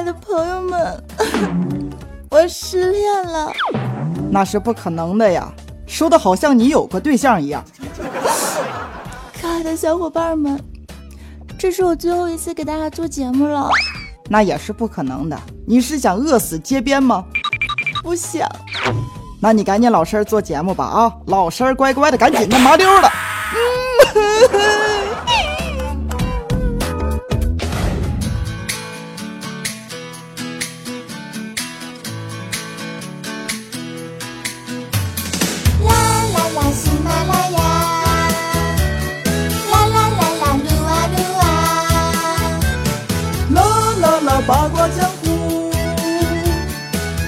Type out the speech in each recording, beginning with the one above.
爱的朋友们，我失恋了。那是不可能的呀，说的好像你有个对象一样。可爱的小伙伴们，这是我最后一次给大家做节目了。那也是不可能的。你是想饿死街边吗？不想。那你赶紧老实做节目吧啊！老实乖乖的，赶紧的，麻溜的。八 卦江湖，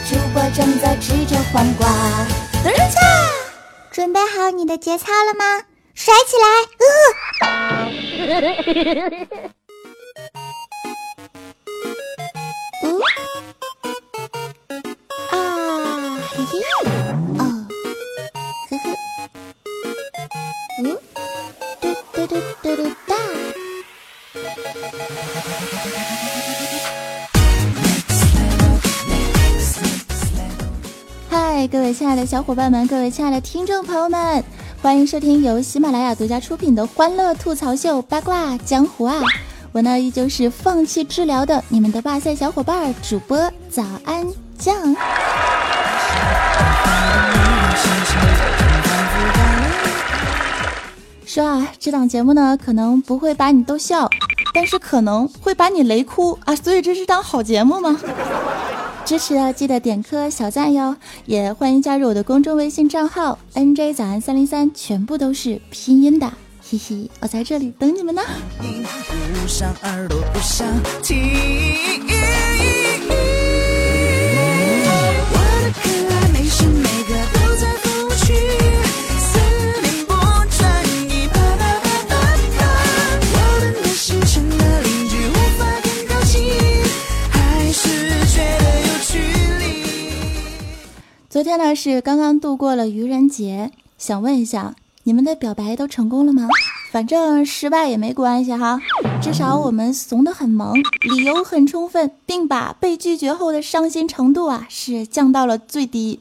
主播正在吃着黄瓜。等一下，准备好你的节操了吗？甩起来！呃。各位亲爱的小伙伴们，各位亲爱的听众朋友们，欢迎收听由喜马拉雅独家出品的《欢乐吐槽秀八卦江湖》啊！我呢依旧是放弃治疗的你们的哇塞小伙伴主播早安酱。说啊，这档节目呢可能不会把你逗笑，但是可能会把你雷哭啊！所以这是档好节目吗？支持的记得点颗小赞哟，也欢迎加入我的公众微信账号 N J 早安三零三，全部都是拼音的，嘿嘿，我在这里等你们呢。昨天呢是刚刚度过了愚人节，想问一下，你们的表白都成功了吗？反正失败也没关系哈，至少我们怂得很萌，理由很充分，并把被拒绝后的伤心程度啊是降到了最低。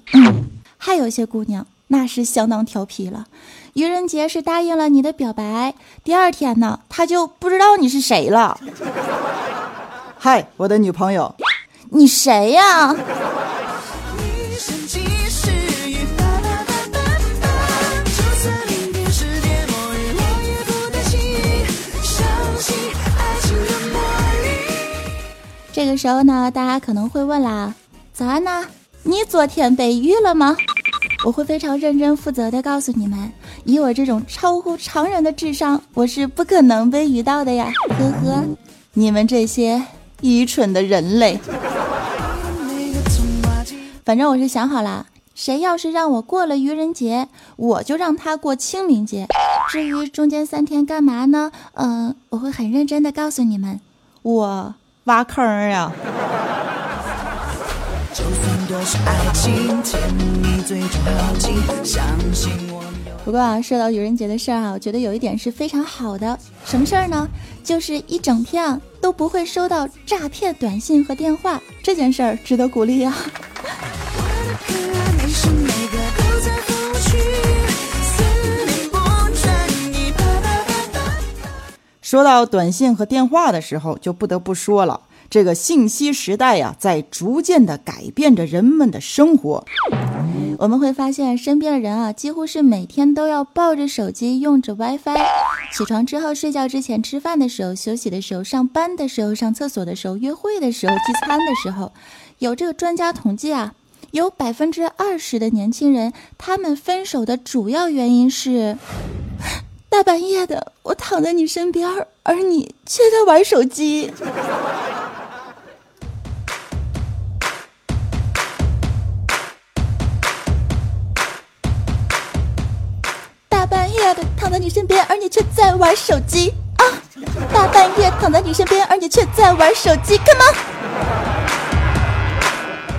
还有些姑娘那是相当调皮了，愚人节是答应了你的表白，第二天呢她就不知道你是谁了。嗨，我的女朋友，你谁呀？这个时候呢，大家可能会问啦：“早安呢？你昨天被遇了吗？”我会非常认真负责的告诉你们，以我这种超乎常人的智商，我是不可能被遇到的呀！呵呵，你们这些愚蠢的人类。反正我是想好了，谁要是让我过了愚人节，我就让他过清明节。至于中间三天干嘛呢？嗯，我会很认真的告诉你们，我。挖坑呀！不过啊，说到愚人节的事儿啊，我觉得有一点是非常好的。什么事儿呢？就是一整天啊都不会收到诈骗短信和电话，这件事儿值得鼓励啊。说到短信和电话的时候，就不得不说了，这个信息时代呀，在逐渐的改变着人们的生活。我们会发现，身边的人啊，几乎是每天都要抱着手机，用着 WiFi。起床之后、睡觉之前、吃饭的时候、休息的时候、上班的时候、上厕所的时候、约会的时候、聚餐的时候，有这个专家统计啊，有百分之二十的年轻人，他们分手的主要原因是。大半夜的，我躺在你身边，而你却在玩手机。大半夜的躺在你身边，而你却在玩手机啊！大半夜躺在你身边，而你却在玩手机，Come on！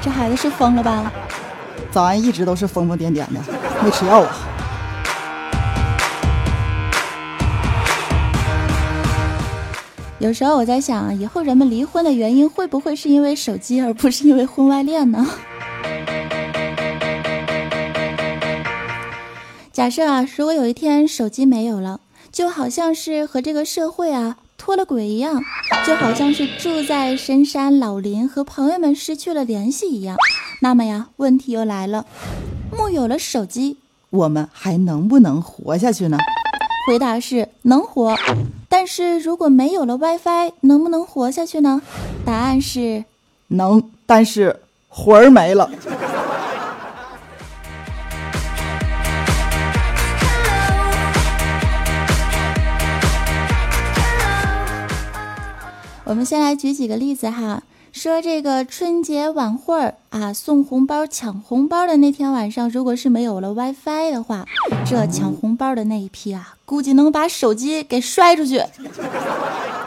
这孩子是疯了吧？早安一直都是疯疯癫癫的，没吃药啊。有时候我在想，以后人们离婚的原因会不会是因为手机，而不是因为婚外恋呢？假设啊，如果有一天手机没有了，就好像是和这个社会啊脱了轨一样，就好像是住在深山老林和朋友们失去了联系一样。那么呀，问题又来了，木有了手机，我们还能不能活下去呢？回答是能活，但是如果没有了 WiFi，能不能活下去呢？答案是能，但是魂儿没了。我们先来举几个例子哈，说这个春节晚会儿啊，送红包抢红包的那天晚上，如果是没有了 WiFi 的话，这抢红包的那一批啊，估计能把手机给摔出去。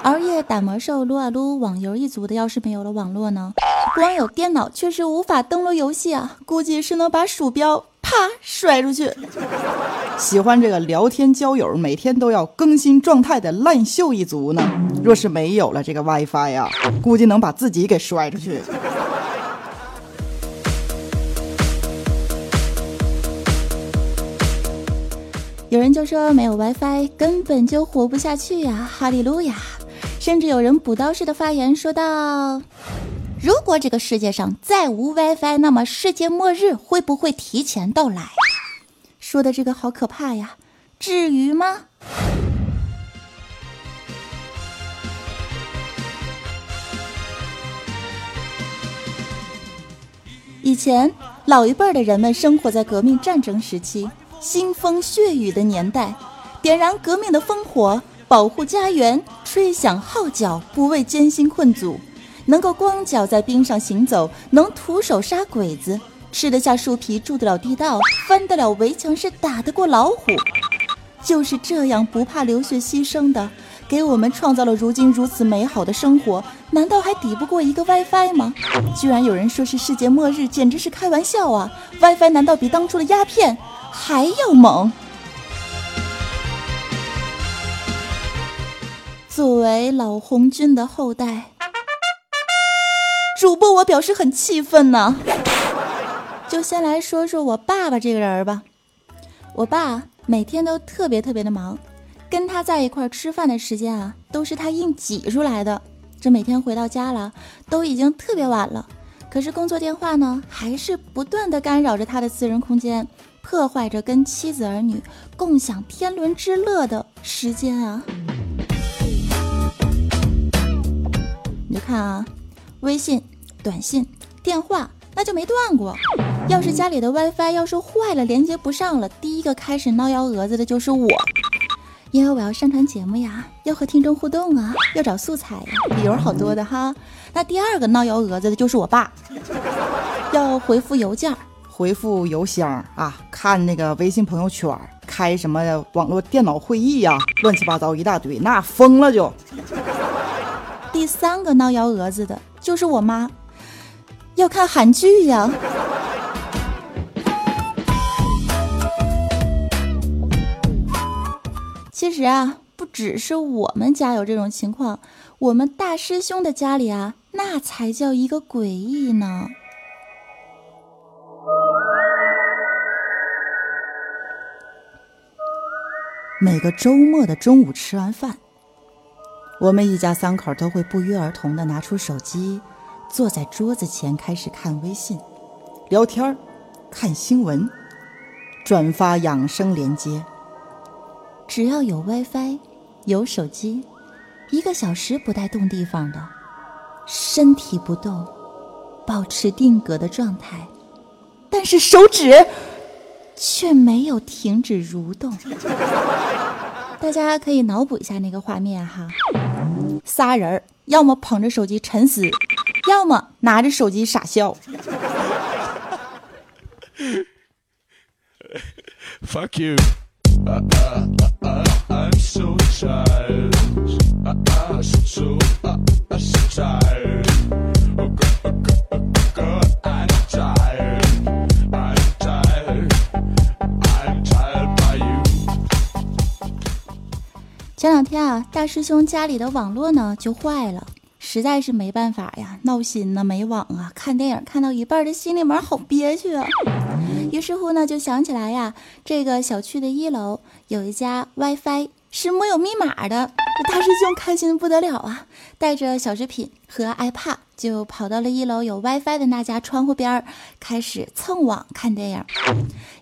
熬夜打魔兽、撸啊撸、网游一族的，要是没有了网络呢，光有电脑确实无法登录游戏啊，估计是能把鼠标啪摔出去。喜欢这个聊天交友，每天都要更新状态的烂秀一族呢，若是没有了这个 WiFi 呀，估计能把自己给摔出去。有人就说没有 WiFi 根本就活不下去呀，哈利路亚！甚至有人补刀式的发言说道：“如果这个世界上再无 WiFi，那么世界末日会不会提前到来？”说的这个好可怕呀，至于吗？以前老一辈的人们生活在革命战争时期，腥风血雨的年代，点燃革命的烽火，保护家园，吹响号角，不畏艰辛困阻，能够光脚在冰上行走，能徒手杀鬼子，吃得下树皮，住得了地道，翻得了围墙，是打得过老虎。就是这样不怕流血牺牲的，给我们创造了如今如此美好的生活，难道还抵不过一个 WiFi 吗？居然有人说是世界末日，简直是开玩笑啊！WiFi 难道比当初的鸦片还要猛？作为老红军的后代，主播我表示很气愤呢。就先来说说我爸爸这个人吧，我爸。每天都特别特别的忙，跟他在一块吃饭的时间啊，都是他硬挤出来的。这每天回到家了，都已经特别晚了，可是工作电话呢，还是不断的干扰着他的私人空间，破坏着跟妻子儿女共享天伦之乐的时间啊！你就看啊，微信、短信、电话。那就没断过。要是家里的 WiFi 要是坏了，连接不上了，第一个开始闹幺蛾子的就是我，因为我要上传节目呀，要和听众互动啊，要找素材呀，理由好多的哈。那第二个闹幺蛾子的就是我爸，要回复邮件、回复邮箱啊，看那个微信朋友圈，开什么网络电脑会议呀，乱七八糟一大堆，那疯了就。第三个闹幺蛾子的就是我妈。要看韩剧呀！其实啊，不只是我们家有这种情况，我们大师兄的家里啊，那才叫一个诡异呢。每个周末的中午吃完饭，我们一家三口都会不约而同的拿出手机。坐在桌子前开始看微信、聊天看新闻、转发养生链接。只要有 WiFi，有手机，一个小时不带动地方的，身体不动，保持定格的状态，但是手指却没有停止蠕动。大家可以脑补一下那个画面哈，仨人儿要么捧着手机沉思。要么拿着手机傻笑。Fuck you. 前两天啊，大师兄家里的网络呢就坏了，实在是没办法呀，闹心呐，没网啊，看电影看到一半的心里面好憋屈啊。于是乎呢，就想起来呀，这个小区的一楼有一家 WiFi 是没有密码的，大师兄开心的不得了啊，带着小食品和 iPad 就跑到了一楼有 WiFi 的那家窗户边儿，开始蹭网看电影，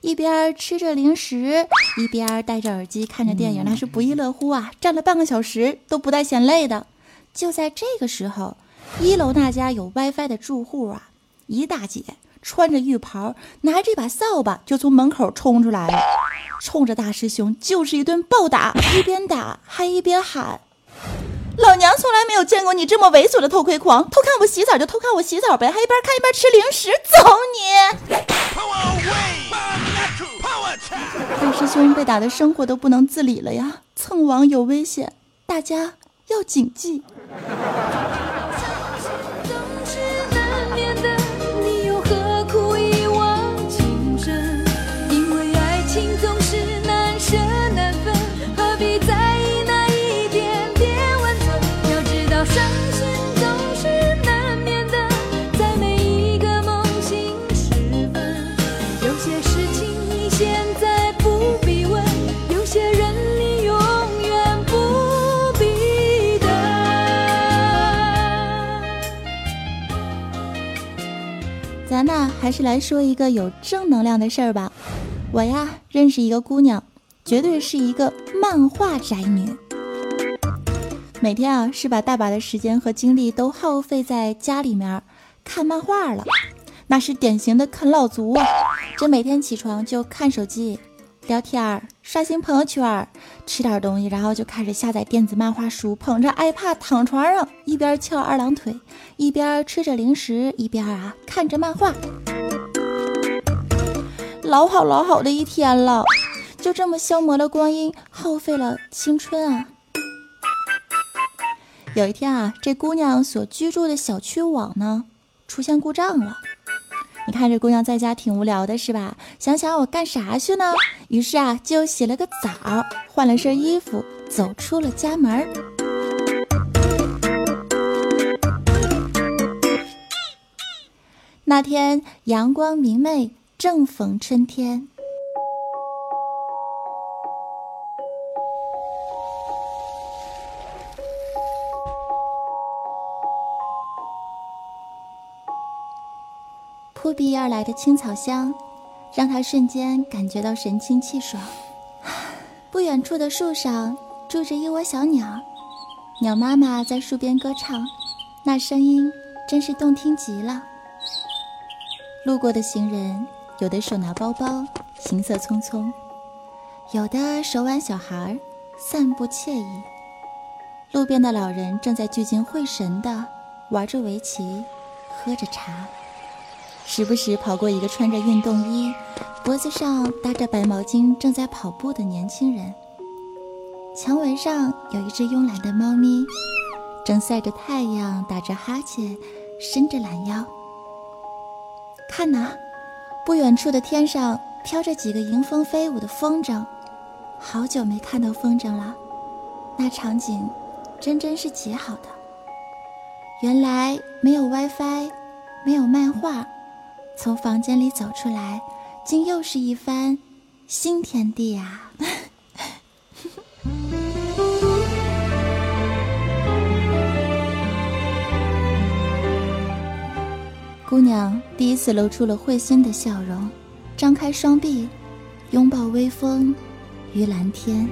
一边吃着零食，一边戴着耳机看着电影，那是不亦乐乎啊！站了半个小时都不带嫌累的。就在这个时候，一楼那家有 WiFi 的住户啊，一大姐。穿着浴袍，拿着一把扫把，就从门口冲出来了，冲着大师兄就是一顿暴打，一边打还一边喊：“老娘从来没有见过你这么猥琐的偷窥狂！偷看我洗澡就偷看我洗澡呗，还一边看一边吃零食，走你！”大师兄被打的生活都不能自理了呀！蹭网有危险，大家要谨记。咱呢，还是来说一个有正能量的事儿吧。我呀，认识一个姑娘，绝对是一个漫画宅女。每天啊，是把大把的时间和精力都耗费在家里面看漫画了，那是典型的啃老族啊！这每天起床就看手机。聊天儿刷新朋友圈儿吃点东西，然后就开始下载电子漫画书，捧着 iPad 躺床上，一边翘二郎腿，一边吃着零食，一边啊看着漫画。老好老好的一天了，就这么消磨了光阴，耗费了青春啊！有一天啊，这姑娘所居住的小区网呢出现故障了。你看这姑娘在家挺无聊的，是吧？想想我干啥去呢？于是啊，就洗了个澡，换了身衣服，走出了家门。那天阳光明媚，正逢春天。扑鼻而来的青草香，让他瞬间感觉到神清气爽。不远处的树上住着一窝小鸟，鸟妈妈在树边歌唱，那声音真是动听极了。路过的行人，有的手拿包包，行色匆匆；有的手挽小孩，散步惬意。路边的老人正在聚精会神地玩着围棋，喝着茶。时不时跑过一个穿着运动衣、脖子上搭着白毛巾、正在跑步的年轻人。墙围上有一只慵懒的猫咪，正晒着太阳，打着哈欠，伸着懒腰。看呐，不远处的天上飘着几个迎风飞舞的风筝，好久没看到风筝了，那场景真真是极好的。原来没有 WiFi，没有漫画。从房间里走出来，竟又是一番新天地呀！姑娘第一次露出了会心的笑容，张开双臂，拥抱微风与蓝天。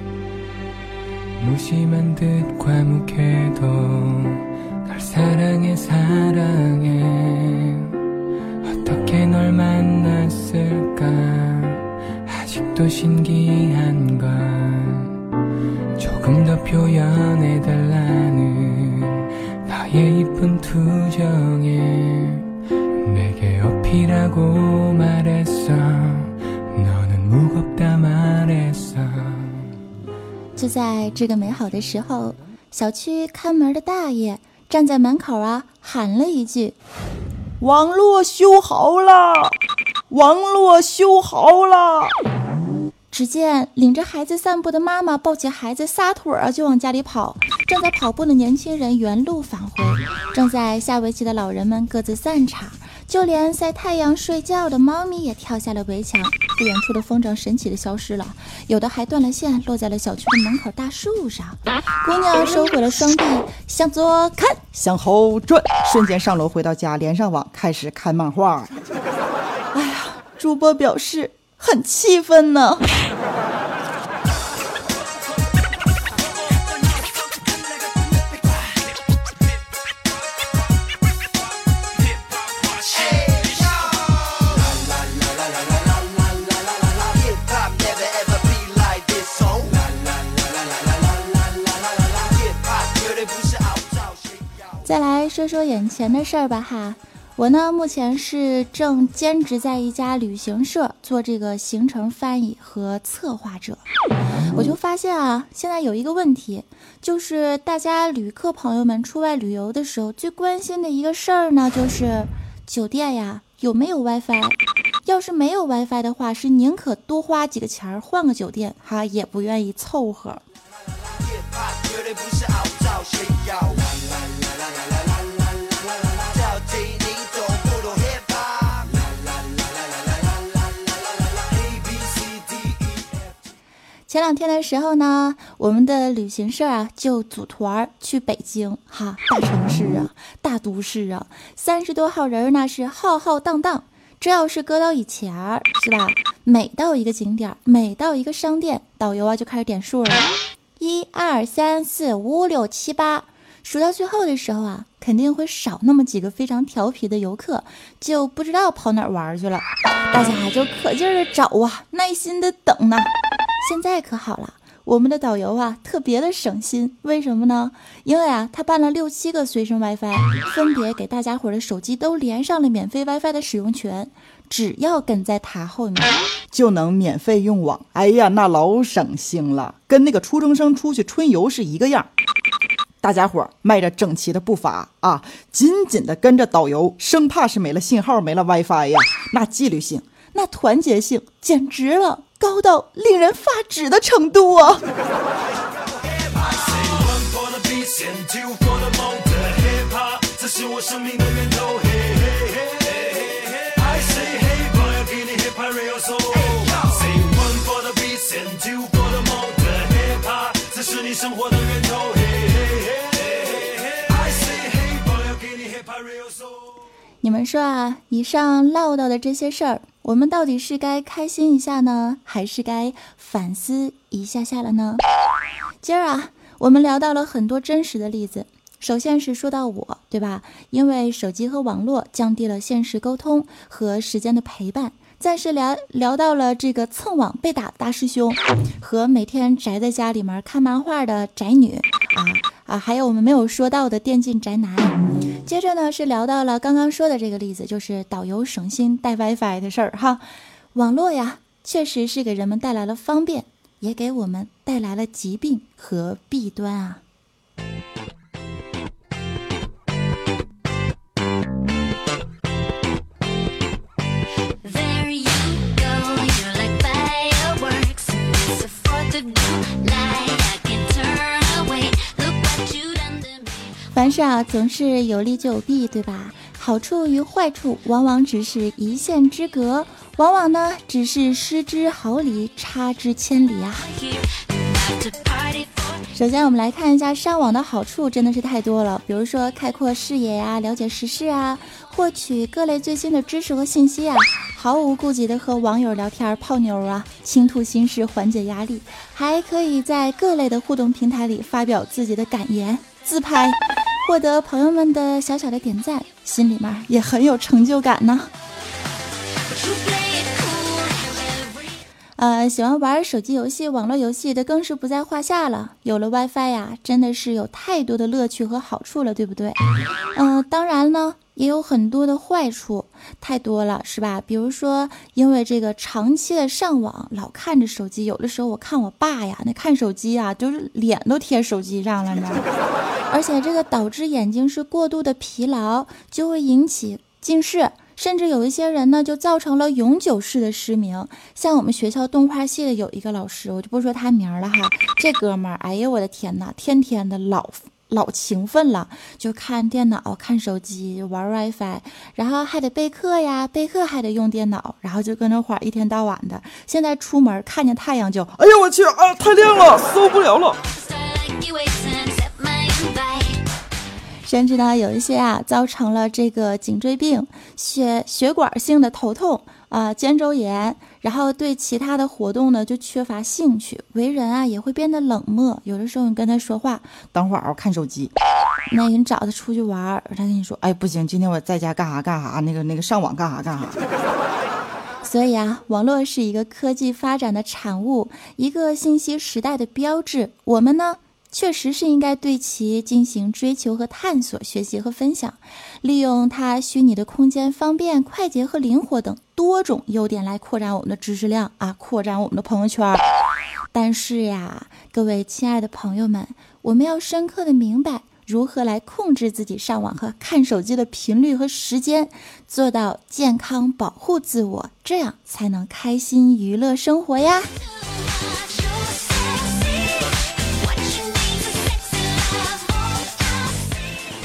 就在这个美好的时候，小区看门的大爷站在门口啊，喊了一句。 网络修好了，网络修好了。只见领着孩子散步的妈妈抱起孩子撒腿儿就往家里跑，正在跑步的年轻人原路返回，正在下围棋的老人们各自散场，就连晒太阳睡觉的猫咪也跳下了围墙。不远处的风筝神奇的消失了，有的还断了线，落在了小区的门口大树上。姑娘收回了双臂，向左看，向后转，瞬间上楼回到家，连上网，开始看漫画。哎呀，主播表示。很气愤呢。说眼前的事儿吧，哈。我呢，目前是正兼职在一家旅行社做这个行程翻译和策划者。我就发现啊，现在有一个问题，就是大家旅客朋友们出外旅游的时候，最关心的一个事儿呢，就是酒店呀有没有 WiFi。要是没有 WiFi 的话，是宁可多花几个钱儿换个酒店，哈，也不愿意凑合。前两天的时候呢，我们的旅行社啊就组团去北京，哈，大城市啊，大都市啊，三十多号人那是浩浩荡荡。这要是搁到以前儿，是吧？每到一个景点，每到一个商店，导游啊就开始点数了，一二三四五六七八，数到最后的时候啊，肯定会少那么几个非常调皮的游客，就不知道跑哪玩去了。大家就可劲儿的找啊，耐心的等呢。现在可好了，我们的导游啊特别的省心，为什么呢？因为啊，他办了六七个随身 WiFi，分别给大家伙的手机都连上了免费 WiFi 的使用权，只要跟在他后面，就能免费用网。哎呀，那老省心了，跟那个初中生出去春游是一个样。大家伙迈着整齐的步伐啊，紧紧的跟着导游，生怕是没了信号、没了 WiFi 呀，那纪律性、那团结性，简直了。高到令人发指的程度啊！你们说啊，以上唠叨的这些事儿。我们到底是该开心一下呢，还是该反思一下下了呢？今儿啊，我们聊到了很多真实的例子。首先是说到我，对吧？因为手机和网络降低了现实沟通和时间的陪伴。再是聊聊到了这个蹭网被打大师兄，和每天宅在家里面看漫画的宅女啊啊，还有我们没有说到的电竞宅男。接着呢是聊到了刚刚说的这个例子，就是导游省心带 WiFi 的事儿哈。网络呀，确实是给人们带来了方便，也给我们带来了疾病和弊端啊。凡事啊，总是有利就有弊，对吧？好处与坏处往往只是一线之隔，往往呢只是失之毫厘，差之千里啊。首先，我们来看一下上网的好处，真的是太多了。比如说，开阔视野呀，了解时事啊，获取各类最新的知识和信息啊，毫无顾忌的和网友聊天泡妞啊，倾吐心事，缓解压力，还可以在各类的互动平台里发表自己的感言。自拍，获得朋友们的小小的点赞，心里面也很有成就感呢。呃，喜欢玩手机游戏、网络游戏的更是不在话下了。有了 WiFi 呀，真的是有太多的乐趣和好处了，对不对？嗯，当然呢。也有很多的坏处，太多了，是吧？比如说，因为这个长期的上网，老看着手机，有的时候我看我爸呀，那看手机啊，就是脸都贴手机上了，你知道？而且这个导致眼睛是过度的疲劳，就会引起近视，甚至有一些人呢，就造成了永久式的失明。像我们学校动画系的有一个老师，我就不说他名了哈。这哥们儿，哎呀，我的天哪，天天的老老勤奋了，就看电脑、看手机、玩 WiFi，然后还得备课呀，备课还得用电脑，然后就跟那会儿一天到晚的。现在出门看见太阳就，哎呀，我去啊，太亮了，受不了了。甚至呢，有一些啊，造成了这个颈椎病、血血管性的头痛啊、肩周炎，然后对其他的活动呢就缺乏兴趣，为人啊也会变得冷漠。有的时候你跟他说话，等会儿我看手机。那你找他出去玩，他跟你说，哎，不行，今天我在家干啥干啥，那个那个上网干啥干啥。所以啊，网络是一个科技发展的产物，一个信息时代的标志。我们呢？确实是应该对其进行追求和探索、学习和分享，利用它虚拟的空间方便、快捷和灵活等多种优点来扩展我们的知识量啊，扩展我们的朋友圈。但是呀，各位亲爱的朋友们，我们要深刻的明白如何来控制自己上网和看手机的频率和时间，做到健康保护自我，这样才能开心娱乐生活呀。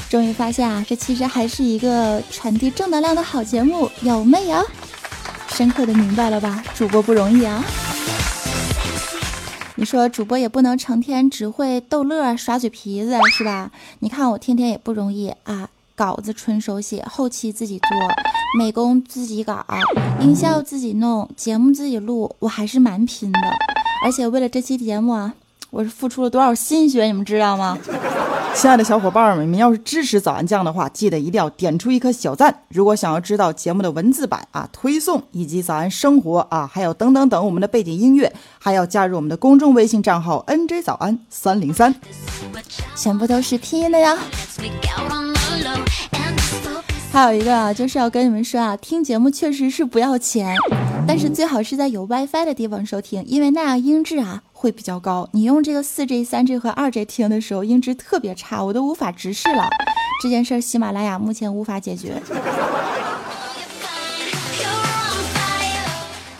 终于发现啊，这其实还是一个传递正能量的好节目，有没有？深刻的明白了吧？主播不容易啊！你说主播也不能成天只会逗乐、耍嘴皮子，是吧？你看我天天也不容易啊，稿子纯手写，后期自己做，美工自己搞，音效自己弄，节目自己录，我还是蛮拼的。而且为了这期节目啊，我是付出了多少心血，你们知道吗？亲爱的小伙伴们，你们要是支持早安酱的话，记得一定要点出一颗小赞。如果想要知道节目的文字版啊、推送以及早安生活啊，还有等等等我们的背景音乐，还要加入我们的公众微信账号 NJ 早安三零三，全部都是拼音的呀。还有一个啊，就是要跟你们说啊，听节目确实是不要钱，但是最好是在有 WiFi 的地方收听，因为那样音质啊。会比较高，你用这个四 G、三 G 和二 G 听的时候，音质特别差，我都无法直视了。这件事儿喜马拉雅目前无法解决。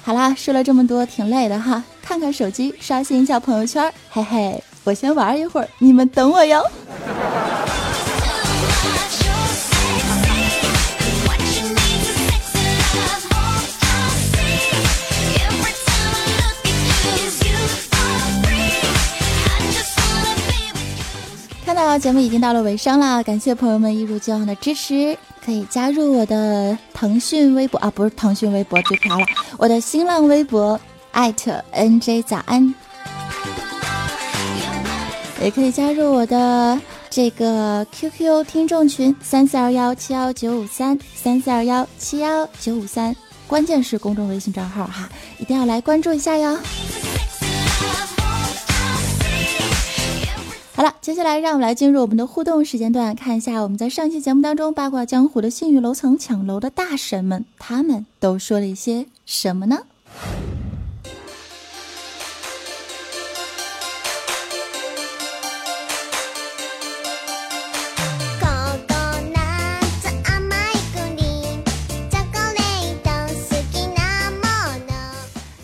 好啦，说了这么多，挺累的哈，看看手机，刷新一下朋友圈，嘿嘿，我先玩一会儿，你们等我哟。节目已经到了尾声了，感谢朋友们一如既往的支持，可以加入我的腾讯微博啊，不是腾讯微博最漂了，我的新浪微博艾特 NJ 早安，也可以加入我的这个 QQ 听众群三四二幺七幺九五三三四二幺七幺九五三，关键是公众微信账号哈，一定要来关注一下哟。好了，接下来让我们来进入我们的互动时间段，看一下我们在上期节目当中八卦江湖的信誉楼层抢楼的大神们，他们都说了一些什么呢？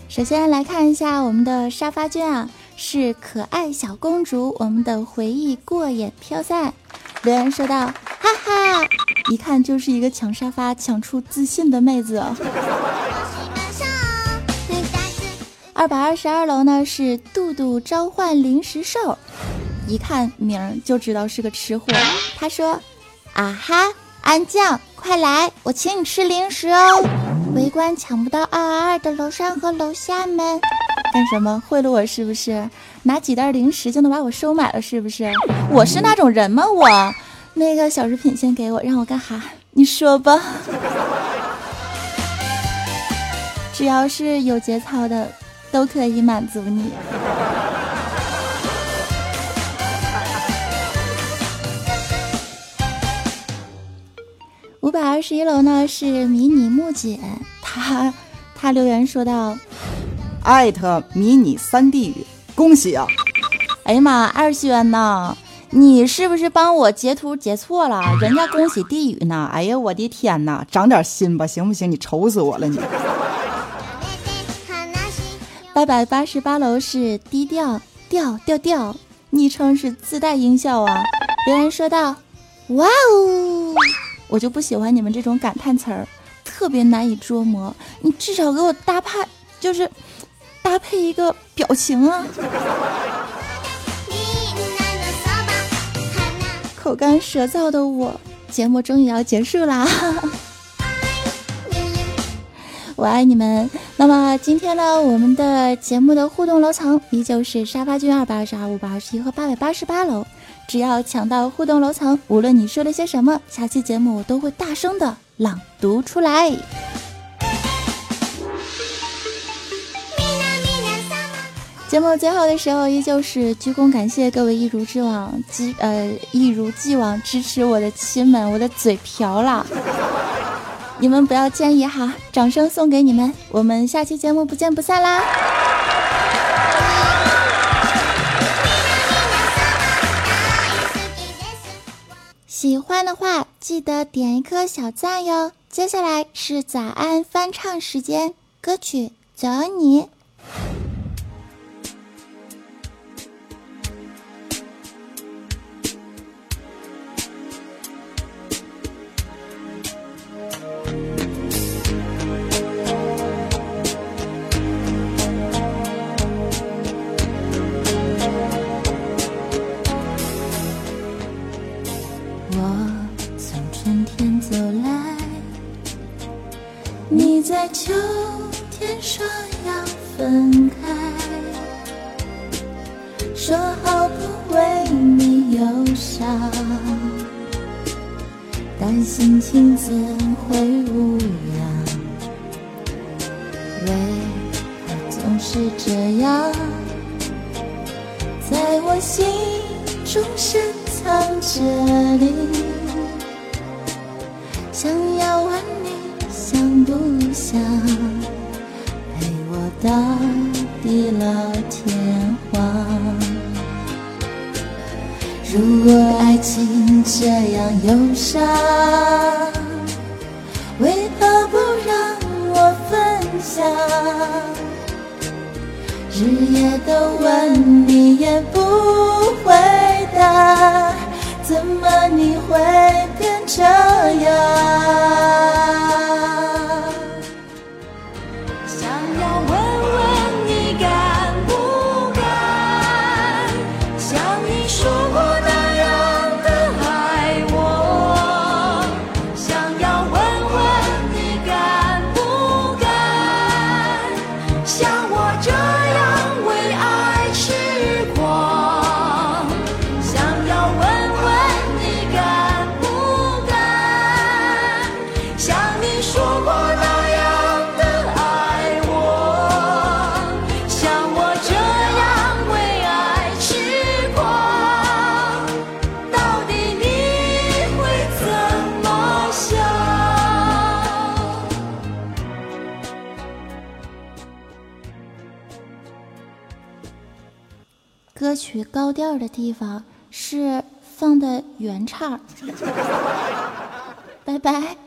首先来看一下我们的沙发君啊。是可爱小公主，我们的回忆过眼飘散。留言说道：“哈哈，一看就是一个抢沙发抢出自信的妹子。”二百二十二楼呢是杜杜召唤零食兽，一看名儿就知道是个吃货。他说：“啊哈，安酱，快来，我请你吃零食哦。围观抢不到二二二的楼上和楼下们。”干什么贿赂我是不是？拿几袋零食就能把我收买了是不是？我是那种人吗？我那个小食品先给我，让我干哈？你说吧。只要是有节操的，都可以满足你。五百二十一楼呢是迷你木姐，她她留言说道。艾特迷你三 D 语，恭喜啊！哎呀妈，二轩呐，你是不是帮我截图截错了？人家恭喜地语呢！哎呀，我的天呐，长点心吧，行不行？你愁死我了你。八百八十八楼是低调调调调，昵称是自带音效啊。留言说道：“哇哦，我就不喜欢你们这种感叹词儿，特别难以捉摸。你至少给我搭配，就是搭配一个表情啊。”口干舌燥的我，节目终于要结束啦！我爱你们。那么今天呢，我们的节目的互动楼层依旧是沙发君二百二十二、五百二十一和八百八十八楼。只要抢到互动楼层，无论你说了些什么，下期节目我都会大声的朗读出来。节目最后的时候，依旧是鞠躬感谢各位一如既往、支呃一如既往支持我的亲们，我的嘴瓢了，你们不要介意哈，掌声送给你们，我们下期节目不见不散啦！喜欢的话记得点一颗小赞哟。接下来是早安翻唱时间，歌曲《走你》。心情怎会无恙？为何总是这样，在我心中深藏着你，想要问你想不？想陪我到地老如果爱情这样忧伤，为何不让我分享？日夜都问你也不回答，怎么你会变这样？高调的地方是放的原唱 拜拜。